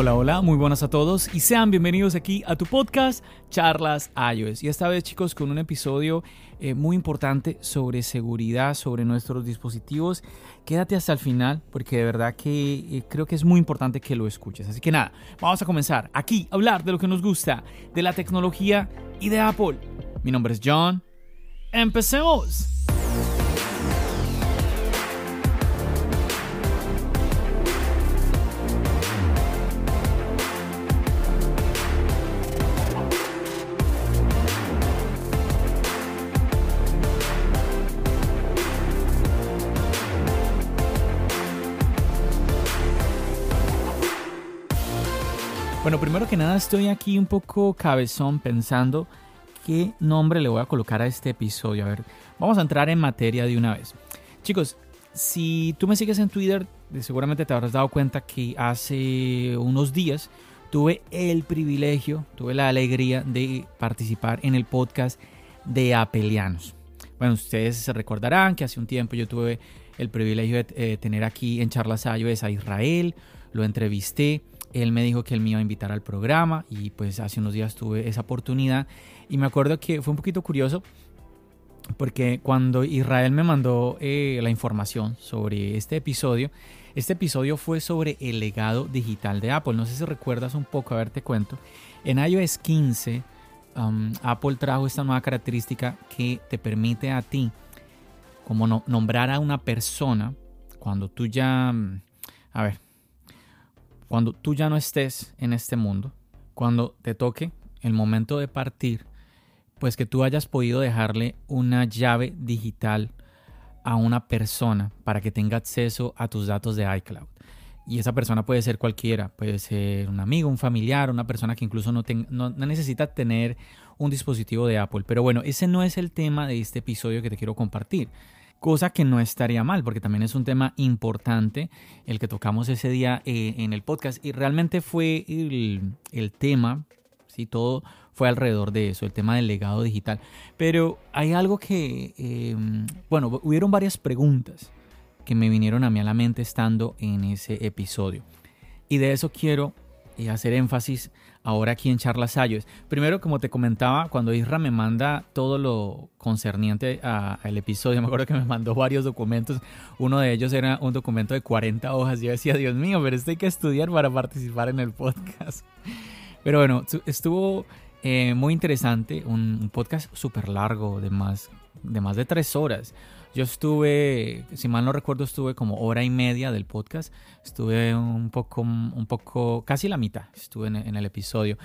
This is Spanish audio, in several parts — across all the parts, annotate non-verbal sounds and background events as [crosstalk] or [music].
Hola, hola, muy buenas a todos y sean bienvenidos aquí a tu podcast Charlas iOS. Y esta vez chicos con un episodio eh, muy importante sobre seguridad, sobre nuestros dispositivos. Quédate hasta el final porque de verdad que eh, creo que es muy importante que lo escuches. Así que nada, vamos a comenzar aquí a hablar de lo que nos gusta, de la tecnología y de Apple. Mi nombre es John. Empecemos. Bueno, primero que nada estoy aquí un poco cabezón pensando qué nombre le voy a colocar a este episodio. A ver, vamos a entrar en materia de una vez. Chicos, si tú me sigues en Twitter, seguramente te habrás dado cuenta que hace unos días tuve el privilegio, tuve la alegría de participar en el podcast de Apelianos. Bueno, ustedes se recordarán que hace un tiempo yo tuve el privilegio de eh, tener aquí en Charlas iOS a Israel, lo entrevisté él me dijo que él me iba a invitar al programa y pues hace unos días tuve esa oportunidad y me acuerdo que fue un poquito curioso porque cuando Israel me mandó eh, la información sobre este episodio, este episodio fue sobre el legado digital de Apple. No sé si recuerdas un poco, a ver te cuento. En iOS 15, um, Apple trajo esta nueva característica que te permite a ti como nombrar a una persona cuando tú ya... Mm, a ver, cuando tú ya no estés en este mundo, cuando te toque el momento de partir, pues que tú hayas podido dejarle una llave digital a una persona para que tenga acceso a tus datos de iCloud. Y esa persona puede ser cualquiera, puede ser un amigo, un familiar, una persona que incluso no, no, necesita tener un dispositivo de Apple. Pero bueno, ese no es el tema de este episodio que te quiero compartir cosa que no estaría mal, porque también es un tema importante el que tocamos ese día eh, en el podcast y realmente fue el, tema, ¿sí? todo fue alrededor de eso, el tema del legado digital. Pero hay algo que, em, bueno, hubieron varias preguntas que me vinieron a mí a la mente estando en ese episodio. Y de eso quiero eh, hacer énfasis ahora aquí en Charlas Ayos. Primero, como te comentaba, cuando Isra me manda todo lo concerniente al episodio, [laughs] me acuerdo que me mandó varios documentos. Uno de ellos era un documento de 40 hojas. Yo decía, Dios mío, pero esto hay que estudiar para participar en el podcast. [laughs] Pero bueno, estuvo eh, muy interesante, un, podcast súper largo, de más, de más de tres horas. Yo estuve, si mal no recuerdo, estuve como hora y media del podcast. Estuve un poco, un poco, casi la mitad, estuve en, el episodio.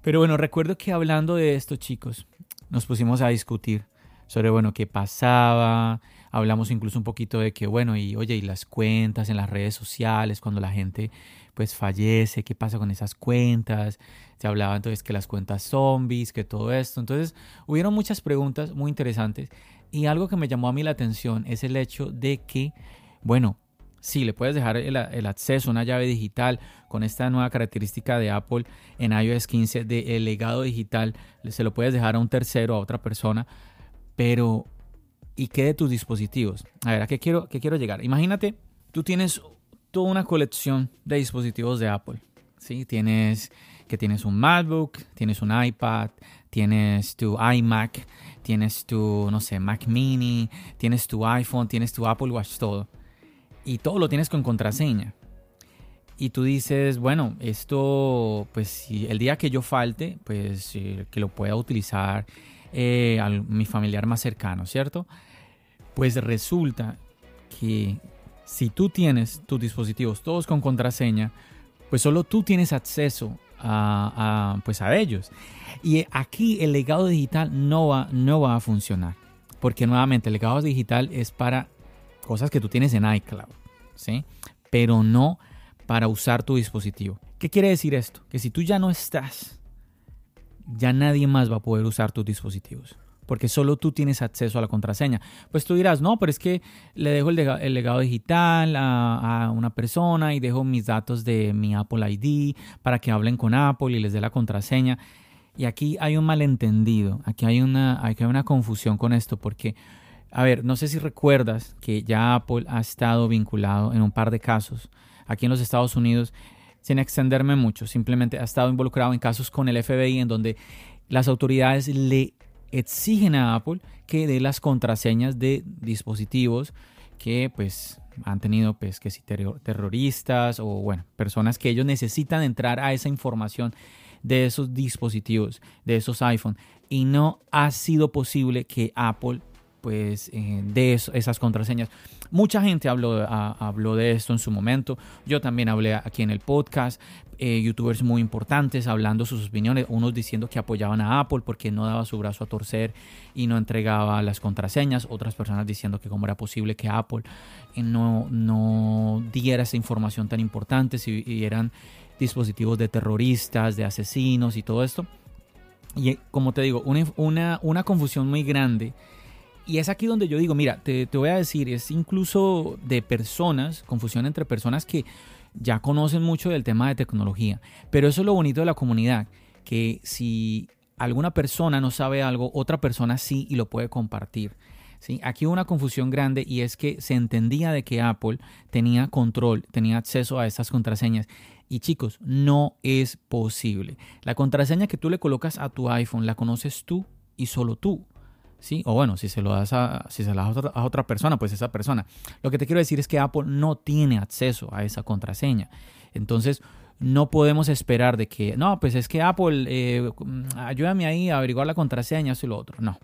Pero bueno, recuerdo que hablando de esto, chicos, nos pusimos a discutir sobre, bueno, qué pasaba. Hablamos incluso un poquito de que, bueno, y oye, y las cuentas en las redes sociales, cuando la gente pues fallece, qué pasa con esas cuentas. Se hablaba entonces que las cuentas zombies, que todo esto. Entonces, hubieron muchas preguntas muy interesantes y algo que me llamó a mí la atención es el hecho de que, bueno, sí, le puedes dejar el, acceso a una llave digital con esta nueva característica de Apple en iOS 15 de el legado digital, se lo puedes dejar a un tercero, a otra persona, pero ¿y qué de tus dispositivos? A ver, ¿a qué quiero, qué quiero llegar? Imagínate, tú tienes toda una colección de dispositivos de Apple, ¿sí? Tienes que tienes un MacBook, tienes un iPad, tienes tu iMac, tienes tu, no sé, Mac mini, tienes tu iPhone, tienes tu Apple Watch, todo. Y todo lo tienes con contraseña. Y tú dices, bueno, esto, pues el día que yo falte, pues eh, que lo pueda utilizar eh, a mi familiar más cercano, ¿cierto? Pues resulta que si tú tienes tus dispositivos todos con contraseña, pues solo tú tienes acceso a, pues a ellos. Y aquí el legado digital no va, no va a funcionar. porque nuevamente el legado digital es para cosas que tú tienes en iCloud, ¿sí? Pero no para usar tu dispositivo. ¿Qué quiere decir esto? Que si tú ya no estás, ya nadie más va a poder usar tus dispositivos porque solo tú tienes acceso a la contraseña. Pues tú dirás, no, pero es que le dejo el, legado digital a, una persona y dejo mis datos de mi Apple ID para que hablen con Apple y les dé la contraseña. Y aquí hay un malentendido, aquí hay una, hay una confusión con esto, porque, a ver, no sé si recuerdas que ya Apple ha estado vinculado en un par de casos aquí en los Estados Unidos, sin extenderme mucho, simplemente ha estado involucrado en casos con el FBI en donde las autoridades le exigen a Apple que dé las contraseñas de dispositivos que pues han tenido pues que si terroristas o bueno, personas que ellos necesitan entrar a esa información de esos dispositivos, de esos iPhone. Y no ha sido posible que Apple pues eh, dé esas contraseñas. Mucha gente habló, habló de esto en su momento. Yo también hablé aquí en el podcast. Eh, youtubers muy importantes hablando sus opiniones, unos diciendo que apoyaban a Apple porque no daba su brazo a torcer y no entregaba las contraseñas, otras personas diciendo que cómo era posible que Apple eh, no, no diera esa información tan importante si eran dispositivos de terroristas, de asesinos y todo esto. Y como te digo, una, una confusión muy grande y es aquí donde yo digo, mira, te, voy a decir, es incluso de personas, confusión entre personas que ya conocen mucho del tema de tecnología. Pero eso es lo bonito de la comunidad, que si alguna persona no sabe algo, otra persona sí y lo puede compartir. ¿sí? Aquí hubo una confusión grande y es que se entendía de que Apple tenía control, tenía acceso a estas contraseñas. Y chicos, no es posible. La contraseña que tú le colocas a tu iPhone la conoces tú y solo tú. ¿Sí? O bueno, si se lo das a, si se das a otra, persona, pues esa persona. Lo que te quiero decir es que Apple no tiene acceso a esa contraseña. Entonces, no podemos esperar de que, no, pues es que Apple, eh, ayúdame ahí a averiguar la contraseña, eso y lo otro. No,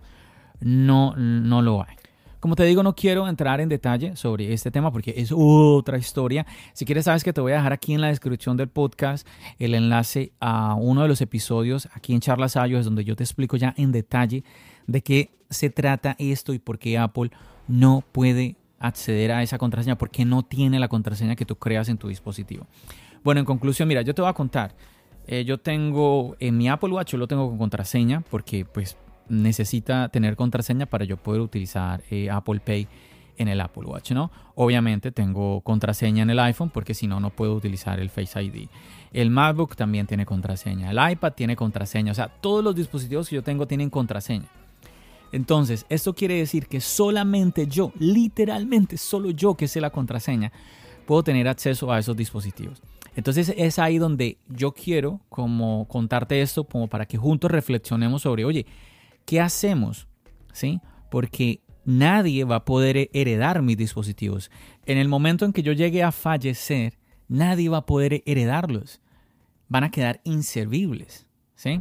no, no lo hay. Como te digo, no quiero entrar en detalle sobre este tema porque es otra historia. Si quieres, sabes que te voy a dejar aquí en la descripción del podcast el enlace a uno de los episodios aquí en Charlas Ayos, donde yo te explico ya en detalle de qué se trata esto y por qué Apple no puede acceder a esa contraseña, porque no tiene la contraseña que tú creas en tu dispositivo. Bueno, en conclusión, mira, yo te voy a contar. Eh, yo tengo en mi Apple Watch, yo lo tengo con contraseña porque pues necesita tener contraseña para yo poder utilizar eh, Apple Pay en el Apple Watch, ¿no? Obviamente tengo contraseña en el iPhone porque si no, no puedo utilizar el Face ID. El MacBook también tiene contraseña. El iPad tiene contraseña. O sea, todos los dispositivos que yo tengo tienen contraseña. Entonces, esto quiere decir que solamente yo, literalmente solo yo que sé la contraseña, puedo tener acceso a esos dispositivos. Entonces es ahí donde yo quiero como contarte esto como para que juntos reflexionemos sobre, oye, ¿qué hacemos? ¿Sí? Porque nadie va a poder heredar mis dispositivos. En el momento en que yo llegue a fallecer, nadie va a poder heredarlos. Van a quedar inservibles. ¿Sí?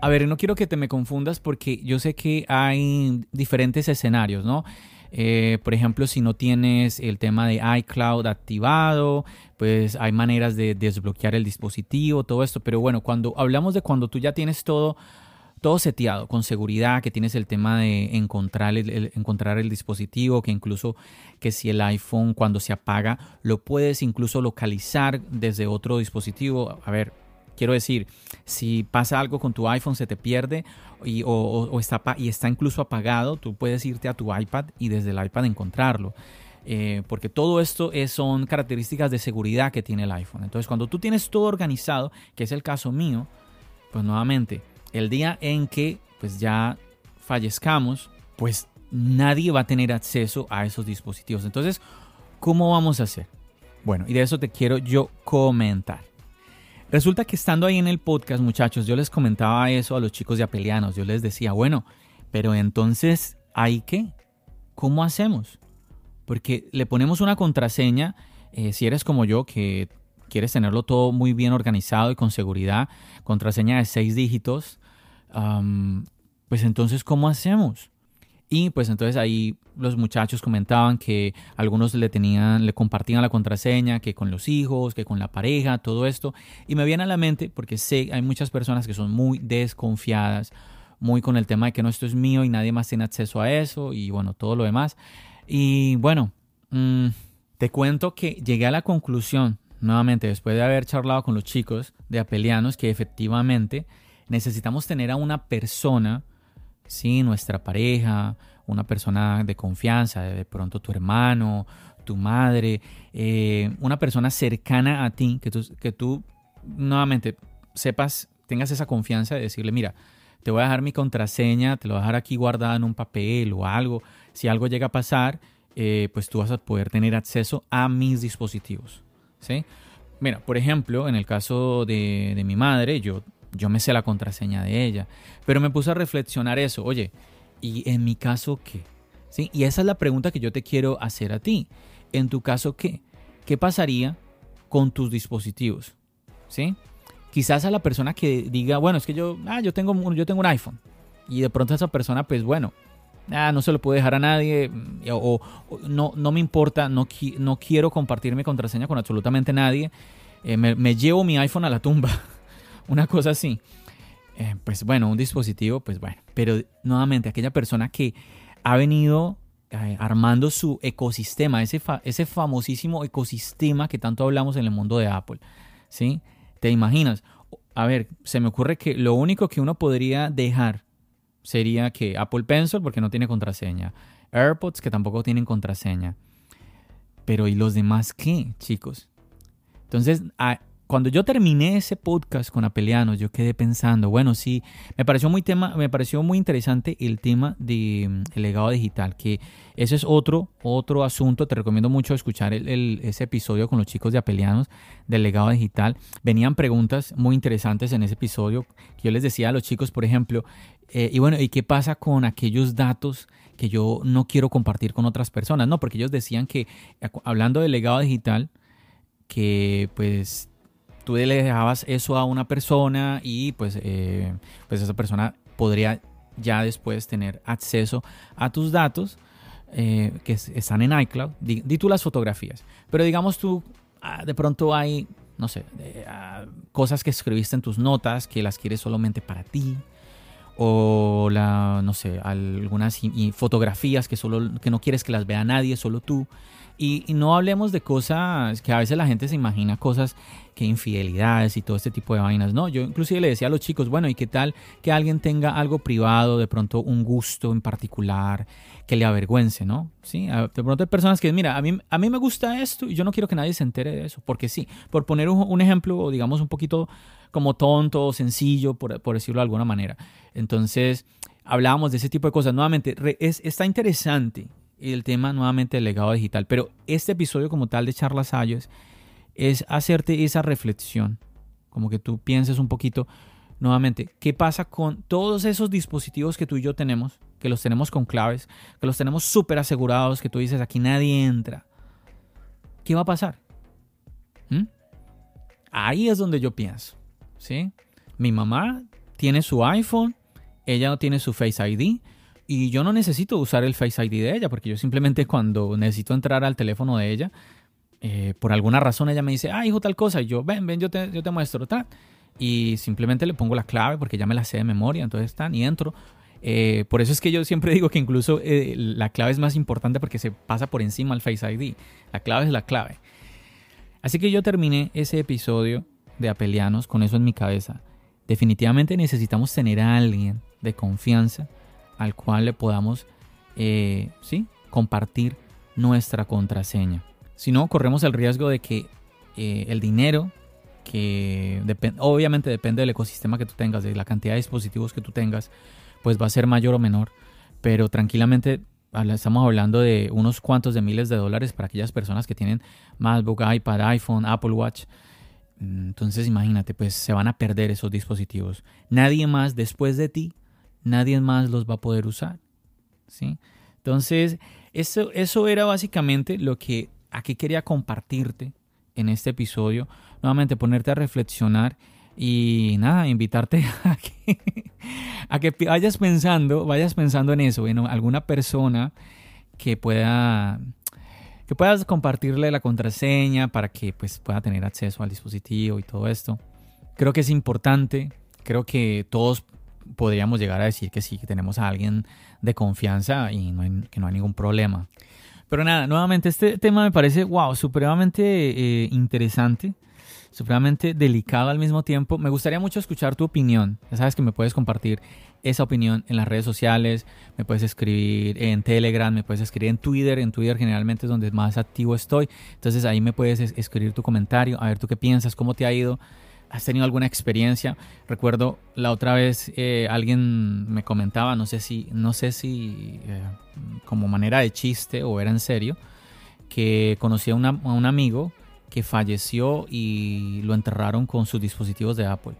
A ver, no quiero que te me confundas porque yo sé que hay diferentes escenarios, ¿no? Eh, por ejemplo, si no tienes el tema de iCloud activado, pues hay maneras de desbloquear el dispositivo, todo esto. Pero bueno, cuando hablamos de cuando tú ya tienes todo, todo seteado con seguridad, que tienes el tema de encontrar el, encontrar el dispositivo, que incluso que si el iPhone cuando se apaga lo puedes incluso localizar desde otro dispositivo. A ver, Quiero decir, si pasa algo con tu iPhone, se te pierde y, o, está, incluso apagado, tú puedes irte a tu iPad y desde el iPad encontrarlo. Eh, porque todo esto es, son características de seguridad que tiene el iPhone. Entonces, cuando tú tienes todo organizado, que es el caso mío, pues nuevamente, el día en que pues ya fallezcamos, pues nadie va a tener acceso a esos dispositivos. Entonces, ¿cómo vamos a hacer? Bueno, y de eso te quiero yo comentar. Resulta que estando ahí en el podcast, muchachos, yo les comentaba eso a los chicos de Apelianos. Yo les decía, bueno, pero entonces, ¿hay qué? ¿Cómo hacemos? Porque le ponemos una contraseña, eh, si eres como yo, que quieres tenerlo todo muy bien organizado y con seguridad, contraseña de seis dígitos, pues entonces, ¿cómo hacemos? Y pues entonces ahí los muchachos comentaban que algunos le tenían, le compartían la contraseña, que con los hijos, que con la pareja, todo esto. Y me viene a la mente, porque sé, hay muchas personas que son muy desconfiadas, muy con el tema de que no, esto es mío y nadie más tiene acceso a eso, y bueno, todo lo demás. Y bueno, mm, te cuento que llegué a la conclusión, nuevamente, después de haber charlado con los chicos de Apelianos, que efectivamente necesitamos tener a una persona ¿sí? Nuestra pareja, una persona de confianza, de pronto tu hermano, tu madre, eh, una persona cercana a ti, que tú, que tú nuevamente sepas, tengas esa confianza de decirle, mira, te voy a dejar mi contraseña, te lo voy a dejar aquí guardada en un papel o algo. Si algo llega a pasar, eh, pues tú vas a poder tener acceso a mis dispositivos. ¿sí? Mira, por ejemplo, en el caso de, de mi madre, yo yo me sé la contraseña de ella. Pero me puse a reflexionar eso. Oye, ¿y en mi caso qué? ¿Sí? Y esa es la pregunta que yo te quiero hacer a ti. En tu caso, ¿qué? ¿Qué pasaría con tus dispositivos? ¿Sí? Quizás a la persona que diga, bueno, es que yo, ah, yo tengo, yo tengo un iPhone. Y de pronto esa persona, pues bueno, ah, no se lo puedo dejar a nadie. Mm, o, no, no me importa, no, no quiero compartir mi contraseña con absolutamente nadie. Eh, me llevo mi iPhone a la tumba. [laughs] una cosa así. Eh, pues bueno, un dispositivo, pues bueno. Pero nuevamente, aquella persona que ha venido eh, armando su ecosistema, ese, ese famosísimo ecosistema que tanto hablamos en el mundo de Apple. ¿Sí? ¿Te imaginas? A ver, se me ocurre que lo único que uno podría dejar sería que Apple Pencil, porque no tiene contraseña. AirPods, que tampoco tienen contraseña. Pero ¿y los demás qué, chicos? Entonces, cuando yo terminé ese podcast con Apelianos, yo quedé pensando, bueno, sí, me pareció muy tema, me pareció muy interesante el tema del mm, legado digital, que ese es otro, otro asunto. Te recomiendo mucho escuchar ese episodio con los chicos de Apelianos del legado digital. Venían preguntas muy interesantes en ese episodio. Que yo les decía a los chicos, por ejemplo, eh, y bueno, ¿y qué pasa con aquellos datos que yo no quiero compartir con otras personas? No, porque ellos decían que, hablando del legado digital, que pues tú le dejabas eso a una persona y pues, eh, pues esa persona podría ya después tener acceso a tus datos eh, que están en iCloud. Di, tú las fotografías, pero digamos tú, ah, de pronto hay, no sé, ah, cosas que escribiste en tus notas que las quieres solamente para ti o la no sé algunas fotografías que solo que no quieres que las vea nadie solo tú y, no hablemos de cosas que a veces la gente se imagina cosas que infidelidades y todo este tipo de vainas. No, yo inclusive le decía a los chicos, bueno, ¿y qué tal que alguien tenga algo privado, de pronto un gusto en particular que le avergüence, ¿no? Sí, de pronto hay personas que, mira, a mí, a mí me gusta esto y yo no quiero que nadie se entere de eso, porque sí, por poner un, ejemplo, digamos, un poquito como tonto, sencillo, por, decirlo de alguna manera. Entonces, hablábamos de ese tipo de cosas. Nuevamente, es, está interesante el tema nuevamente del legado digital. Pero este episodio como tal de Charlas Ayos es hacerte esa reflexión, como que tú pienses un poquito nuevamente, ¿qué pasa con todos esos dispositivos que tú y yo tenemos, que los tenemos con claves, que los tenemos súper asegurados, que tú dices, aquí nadie entra? ¿Qué va a pasar? ¿Mm? Ahí es donde yo pienso, ¿sí? Mi mamá tiene su iPhone, ella no tiene su Face ID, y yo no necesito usar el Face ID de ella, porque yo simplemente cuando necesito entrar al teléfono de ella, eh, por alguna razón ella me dice, ah, hijo, tal cosa, y yo, ven, ven, yo te, yo te muestro, tal. Y simplemente le pongo la clave porque ya me la sé de memoria, entonces están y entro. Eh, por eso es que yo siempre digo que incluso eh, la clave es más importante porque se pasa por encima al Face ID. La clave es la clave. Así que yo terminé ese episodio de Apelianos con eso en mi cabeza. Definitivamente necesitamos tener a alguien de confianza al cual le podamos eh, ¿sí? compartir nuestra contraseña. Si no, corremos el riesgo de que eh, el dinero, que obviamente depende del ecosistema que tú tengas, de la cantidad de dispositivos que tú tengas, pues va a ser mayor o menor. Pero tranquilamente estamos hablando de unos cuantos de miles de dólares para aquellas personas que tienen MacBook, iPad, iPhone, Apple Watch. Entonces imagínate, pues se van a perder esos dispositivos. Nadie más después de ti, nadie más los va a poder usar. ¿sí? Entonces, eso, eso era básicamente lo que aquí quería compartirte en este episodio. Nuevamente ponerte a reflexionar y nada, invitarte [laughs] a que, a que vayas pensando, vayas pensando en eso, en alguna persona que pueda que puedas compartirle la contraseña para que pues, pueda tener acceso al dispositivo y todo esto. Creo que es importante, creo que todos podríamos llegar a decir que sí, que tenemos a alguien de confianza y que no hay ningún problema. Pero nada, nuevamente este tema me parece, wow, supremamente eh, interesante supremamente delicado al mismo tiempo. Me gustaría mucho escuchar tu opinión. Ya sabes que me puedes compartir esa opinión en las redes sociales, me puedes escribir en Telegram, me puedes escribir en Twitter. En Twitter generalmente es donde más activo estoy. Entonces ahí me puedes escribir tu comentario, a ver tú qué piensas, cómo te ha ido. ¿Has tenido alguna experiencia? Recuerdo la otra vez eh, alguien me comentaba, no sé si, no sé si eh, como manera de chiste o era en serio, que conocía a un amigo que falleció y lo enterraron con sus dispositivos de Apple.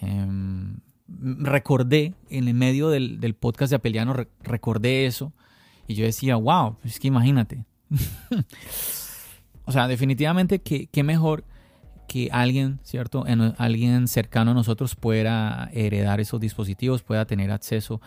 Em, recordé, en el medio del, podcast de Apeliano, recordé eso y yo decía, wow, es que imagínate. [laughs] o sea, definitivamente que, mejor que alguien, ¿cierto? alguien cercano a nosotros pueda heredar esos dispositivos, pueda tener acceso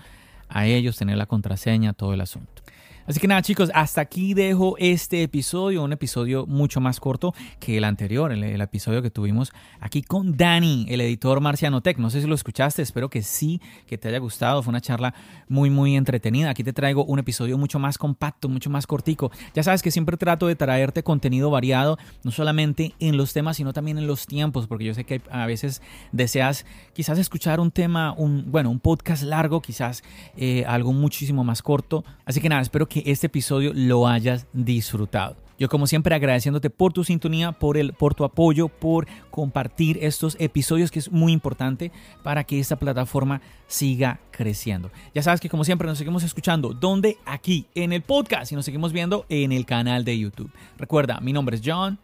a ellos, tener la contraseña, todo el asunto. Así que nada chicos, hasta aquí dejo este episodio, un episodio mucho más corto que el anterior, el, episodio que tuvimos aquí con Dani, el editor Marciano Tech. No sé si lo escuchaste, espero que sí, que te haya gustado. Fue una charla muy, muy entretenida. Aquí te traigo un episodio mucho más compacto, mucho más cortico. Ya sabes que siempre trato de traerte contenido variado, no solamente en los temas, sino también en los tiempos, porque yo sé que a veces deseas quizás escuchar un tema, un, bueno, un podcast largo, quizás eh, algo muchísimo más corto. Así que nada, espero este episodio lo hayas disfrutado. Yo como siempre agradeciéndote por tu sintonía, por, el, por tu apoyo, por compartir estos episodios que es muy importante para que esta plataforma siga creciendo. Ya sabes que como siempre nos seguimos escuchando, ¿dónde? Aquí en el podcast y nos seguimos viendo en el canal de YouTube. Recuerda, mi nombre es John.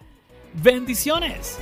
Bendiciones.